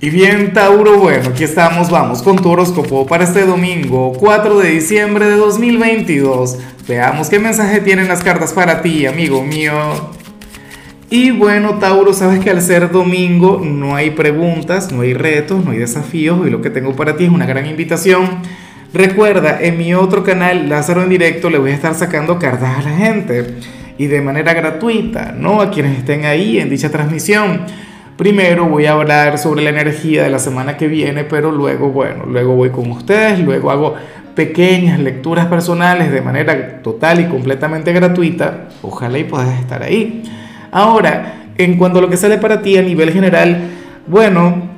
Y bien, Tauro, bueno, aquí estamos, vamos con tu horóscopo para este domingo, 4 de diciembre de 2022. Veamos qué mensaje tienen las cartas para ti, amigo mío. Y bueno, Tauro, sabes que al ser domingo no hay preguntas, no hay retos, no hay desafíos, y lo que tengo para ti es una gran invitación. Recuerda, en mi otro canal, Lázaro en directo, le voy a estar sacando cartas a la gente y de manera gratuita, ¿no? A quienes estén ahí en dicha transmisión. Primero voy a hablar sobre la energía de la semana que viene, pero luego, bueno, luego voy con ustedes, luego hago pequeñas lecturas personales de manera total y completamente gratuita. Ojalá y puedas estar ahí. Ahora, en cuanto a lo que sale para ti a nivel general, bueno,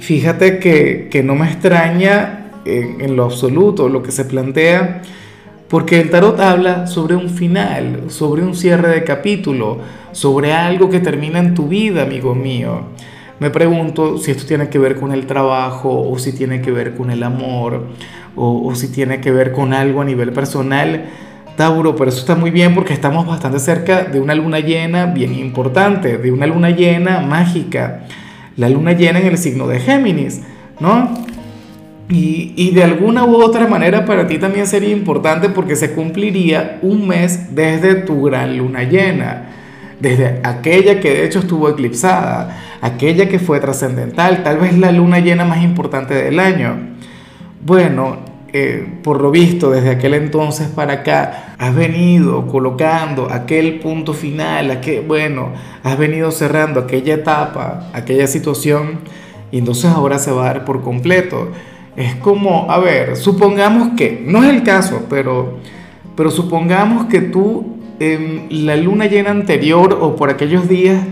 fíjate que, que no me extraña en, en lo absoluto lo que se plantea porque el tarot habla sobre un final, sobre un cierre de capítulo, sobre algo que termina en tu vida, amigo mío. Me pregunto si esto tiene que ver con el trabajo o si tiene que ver con el amor o, si tiene que ver con algo a nivel personal. Tauro, pero eso está muy bien porque estamos bastante cerca de una luna llena bien importante, de una luna llena mágica. La luna llena en el signo de Géminis, ¿no? Y, de alguna u otra manera para ti también sería importante porque se cumpliría un mes desde tu gran luna llena, desde aquella que de hecho estuvo eclipsada, aquella que fue trascendental, tal vez la luna llena más importante del año. Bueno, eh, por lo visto desde aquel entonces para acá, has venido colocando aquel punto final, aquel, bueno, has venido cerrando aquella etapa, aquella situación, y entonces ahora se va a dar por completo. Es como, a ver, supongamos que, no es el caso, pero, pero supongamos que tú en la luna llena anterior o por aquellos días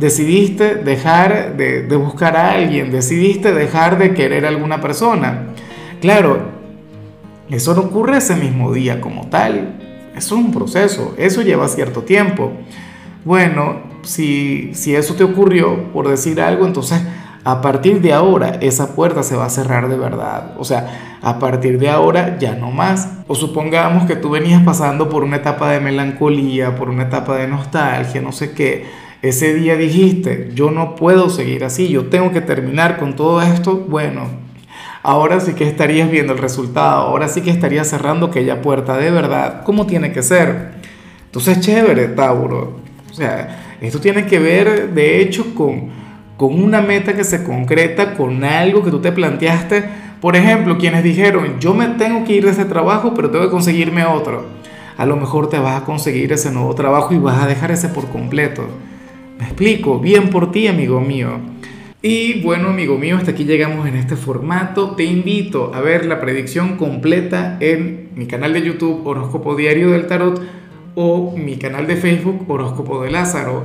decidiste dejar de, buscar a alguien, decidiste dejar de querer a alguna persona. Claro, eso no ocurre ese mismo día como tal. Eso es un proceso, eso lleva cierto tiempo. Bueno, si, si eso te ocurrió, por decir algo, entonces a partir de ahora esa puerta se va a cerrar de verdad. O sea, a partir de ahora ya no más. O supongamos que tú venías pasando por una etapa de melancolía, por una etapa de nostalgia, no sé qué. Ese día dijiste, yo no puedo seguir así, yo tengo que terminar con todo esto. Bueno, ahora sí que estarías viendo el resultado, ahora sí que estarías cerrando aquella puerta de verdad, como tiene que ser. Entonces, chévere, Tauro. O sea, esto tiene que ver, de hecho, con con una meta que se concreta, con algo que tú te planteaste. Por ejemplo, quienes dijeron, yo me tengo que ir de ese trabajo, pero tengo que conseguirme otro. A lo mejor te vas a conseguir ese nuevo trabajo y vas a dejar ese por completo. Me explico, bien por ti, amigo mío. Y bueno, amigo mío, hasta aquí llegamos en este formato. Te invito a ver la predicción completa en mi canal de YouTube Horóscopo Diario del Tarot o mi canal de Facebook Horóscopo de Lázaro.